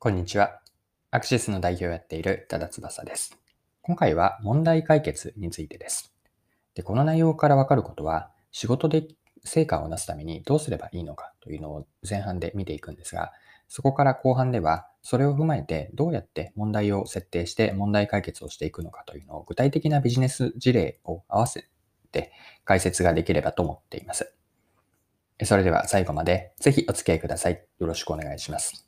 こんにちは。アクシスの代表をやっている多田翼です。今回は問題解決についてです。でこの内容からわかることは、仕事で成果を出すためにどうすればいいのかというのを前半で見ていくんですが、そこから後半では、それを踏まえてどうやって問題を設定して問題解決をしていくのかというのを具体的なビジネス事例を合わせて解説ができればと思っています。それでは最後までぜひお付き合いください。よろしくお願いします。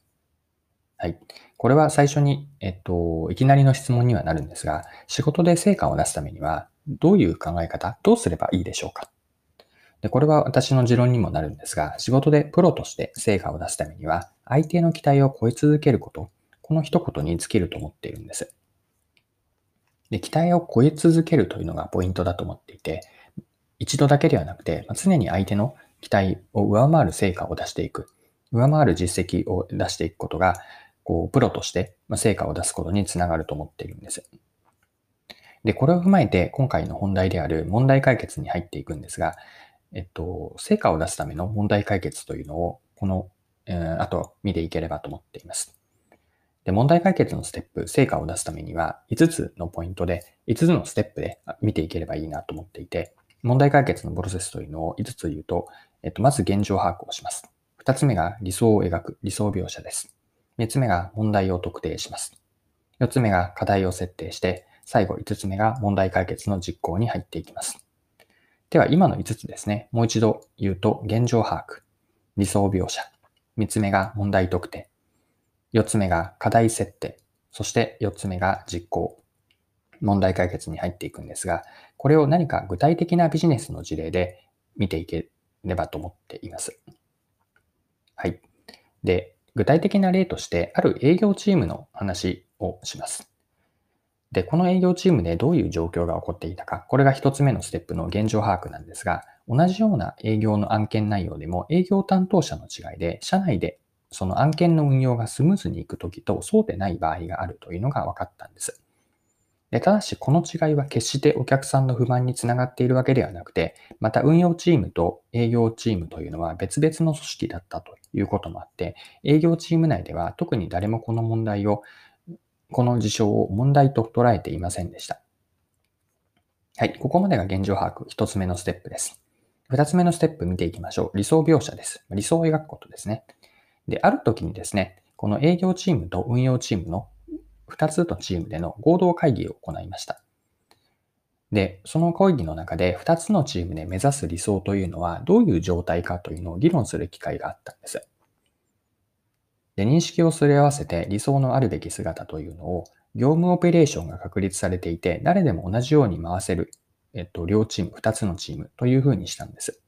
はい。これは最初に、えっと、いきなりの質問にはなるんですが、仕事で成果を出すためには、どういう考え方、どうすればいいでしょうか？で、これは私の持論にもなるんですが、仕事でプロとして成果を出すためには、相手の期待を超え続けること、この一言に尽きると思っているんです。で、期待を超え続けるというのがポイントだと思っていて、一度だけではなくて、常に相手の期待を上回る成果を出していく、上回る実績を出していくことが、こう、プロとして成果を出すことにつながると思っているんです。で、これを踏まえて今回の本題である問題解決に入っていくんですが、えっと、成果を出すための問題解決というのを、この、えー、後見ていければと思っています。で、問題解決のステップ、成果を出すためには5つのポイントで、5つのステップで見ていければいいなと思っていて、問題解決のプロセスというのを5つ言うと、えっと、まず現状把握をします。2つ目が理想を描く、理想描写です。3つ目が問題を特定します。4つ目が課題を設定して、最後5つ目が問題解決の実行に入っていきます。では今の5つですね、もう一度言うと現状把握、理想描写、3つ目が問題特定、4つ目が課題設定、そして4つ目が実行、問題解決に入っていくんですが、これを何か具体的なビジネスの事例で見ていければと思っています。はい。で、具体的な例として、ある営業チームの話をします。で、この営業チームでどういう状況が起こっていたか、これが一つ目のステップの現状把握なんですが、同じような営業の案件内容でも営業担当者の違いで、社内でその案件の運用がスムーズにいくときとそうでない場合があるというのが分かったんです。でただし、この違いは決してお客さんの不満につながっているわけではなくて、また運用チームと営業チームというのは別々の組織だったということもあって、営業チーム内では特に誰もこの問題を、この事象を問題と捉えていませんでした。はい、ここまでが現状把握、一つ目のステップです。二つ目のステップ見ていきましょう。理想描写です。理想を描くことですね。で、ある時にですね、この営業チームと運用チームの2つのチームでの合同会議を行いました。で、その会議の中で2つのチームで目指す理想というのはどういう状態かというのを議論する機会があったんです。で、認識をすり合わせて理想のあるべき姿というのを業務オペレーションが確立されていて誰でも同じように回せる、えっと、両チーム、2つのチームというふうにしたんです。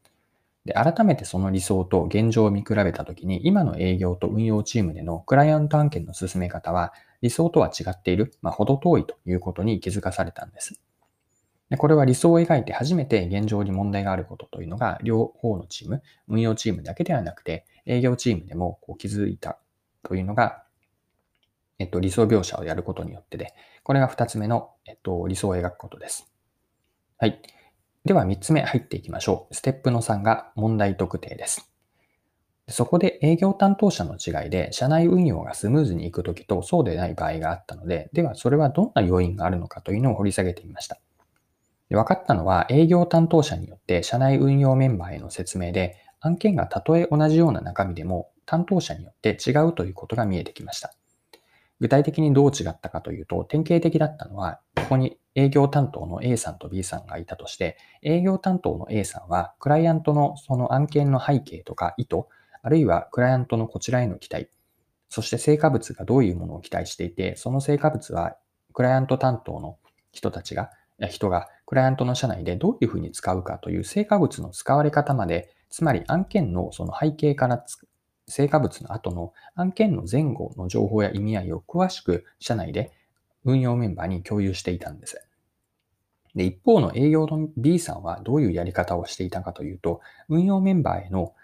で、改めてその理想と現状を見比べたときに、今の営業と運用チームでのクライアント案件の進め方は、理想とは違っている、まあ、ほど遠いということに気づかされたんです。でこれは理想を描いて初めて現状に問題があることというのが、両方のチーム、運用チームだけではなくて、営業チームでもこう気づいたというのが、えっと、理想描写をやることによってで、これが二つ目の、えっと、理想を描くことです。はい。では3つ目入っていきましょう。ステップの3が問題特定です。そこで営業担当者の違いで社内運用がスムーズにいくときとそうでない場合があったので、ではそれはどんな要因があるのかというのを掘り下げてみました。で分かったのは営業担当者によって社内運用メンバーへの説明で案件がたとえ同じような中身でも担当者によって違うということが見えてきました。具体的にどう違ったかというと、典型的だったのは、ここに営業担当の A さんと B さんがいたとして、営業担当の A さんは、クライアントのその案件の背景とか意図、あるいはクライアントのこちらへの期待、そして成果物がどういうものを期待していて、その成果物は、クライアント担当の人たちが、人が、クライアントの社内でどういうふうに使うかという成果物の使われ方まで、つまり案件のその背景から成果物の後の案件の前後の情報や意味合いを詳しく社内で運用メンバーに共有していたんです。で、一方の営業の B さんはどういうやり方をしていたかというと、運用メンバーへの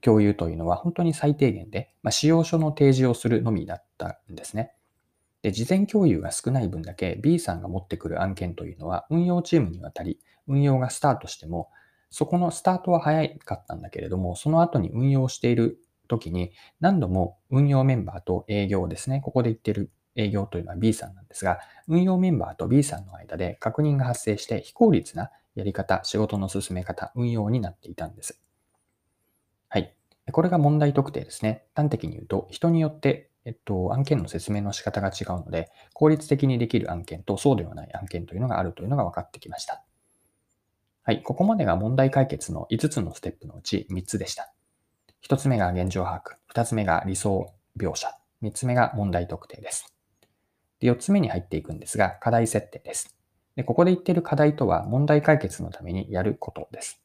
共有というのは本当に最低限で、まあ、使用書の提示をするのみだったんですね。で、事前共有が少ない分だけ B さんが持ってくる案件というのは運用チームにわたり、運用がスタートしても、そこのスタートは早かったんだけれども、その後に運用している時に何度も運用メンバーと営業ですね、ここで言ってる営業というのは B さんなんですが、運用メンバーと B さんの間で確認が発生して非効率なやり方、仕事の進め方、運用になっていたんです。はい。これが問題特定ですね。端的に言うと、人によって、えっと、案件の説明の仕方が違うので、効率的にできる案件とそうではない案件というのがあるというのが分かってきました。はい。ここまでが問題解決の5つのステップのうち3つでした。1つ目が現状把握、2つ目が理想描写、3つ目が問題特定です。で4つ目に入っていくんですが、課題設定です。でここで言っている課題とは、問題解決のためにやることです。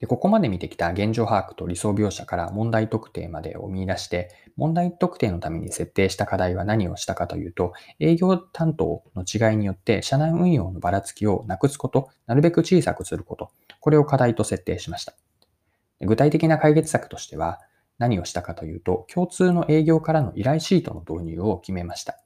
でここまで見てきた現状把握と理想描写から問題特定までを見出して、問題特定のために設定した課題は何をしたかというと、営業担当の違いによって社内運用のばらつきをなくすこと、なるべく小さくすること、これを課題と設定しました。具体的な解決策としては、何をしたかというと、共通の営業からの依頼シートの導入を決めました。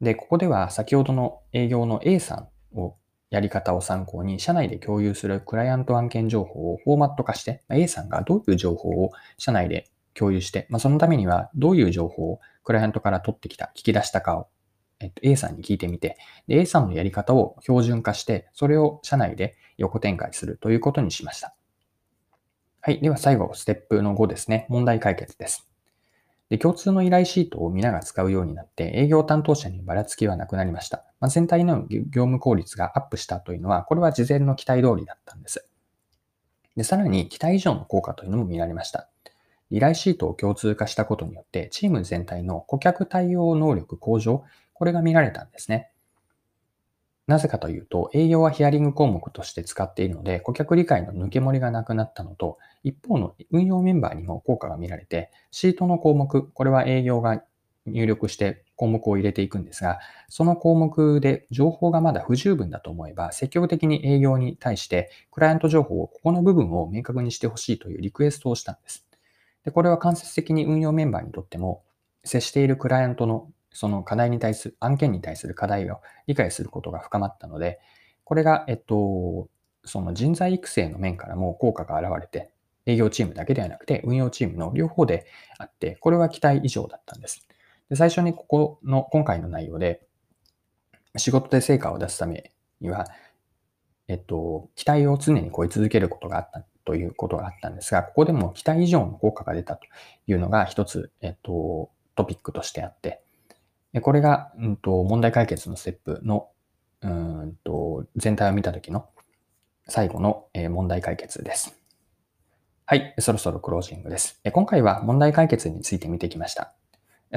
で、ここでは先ほどの営業の A さんをやり方を参考に、社内で共有するクライアント案件情報をフォーマット化して、A さんがどういう情報を社内で共有して、まあ、そのためにはどういう情報をクライアントから取ってきた、聞き出したかを、えっと、A さんに聞いてみて、で A さんのやり方を標準化して、それを社内で横展開するということにしました。はい。では最後、ステップの5ですね。問題解決です。で共通の依頼シートを皆が使うようになって、営業担当者にばらつきはなくなりました。まあ、全体の業務効率がアップしたというのは、これは事前の期待通りだったんです。でさらに、期待以上の効果というのも見られました。依頼シートを共通化したことによって、チーム全体の顧客対応能力向上、これが見られたんですね。なぜかというと、営業はヒアリング項目として使っているので、顧客理解の抜け漏れがなくなったのと、一方の運用メンバーにも効果が見られて、シートの項目、これは営業が入力して項目を入れていくんですが、その項目で情報がまだ不十分だと思えば、積極的に営業に対して、クライアント情報をここの部分を明確にしてほしいというリクエストをしたんです。でこれは間接的に運用メンバーにとっても、接しているクライアントのその課題に対する、案件に対する課題を理解することが深まったので、これが、えっと、その人材育成の面からも効果が現れて、営業チームだけではなくて、運用チームの両方であって、これは期待以上だったんです。で最初にここの、今回の内容で、仕事で成果を出すためには、えっと、期待を常に超え続けることがあったということがあったんですが、ここでも期待以上の効果が出たというのが一つ、えっと、トピックとしてあって、これが、うんと、問題解決のステップの、うんと、全体を見たときの最後の問題解決です。はい、そろそろクロージングです。今回は問題解決について見てきました。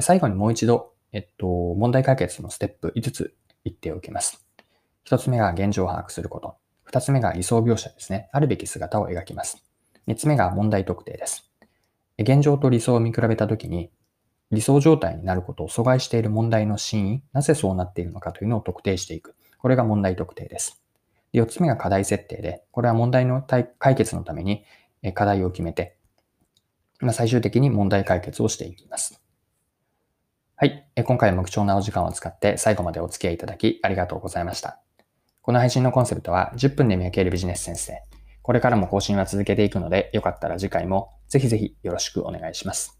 最後にもう一度、えっと、問題解決のステップ5つ言っておきます。1つ目が現状を把握すること。2つ目が理想描写ですね。あるべき姿を描きます。3つ目が問題特定です。現状と理想を見比べたときに、理想状態になることを阻害している問題の真意、なぜそうなっているのかというのを特定していく。これが問題特定です。4つ目が課題設定で、これは問題の解決のために課題を決めて、ま最終的に問題解決をしていきます。はい。今回も貴重なお時間を使って最後までお付き合いいただきありがとうございました。この配信のコンセプトは10分で見分けるビジネス先生。これからも更新は続けていくので、よかったら次回もぜひぜひよろしくお願いします。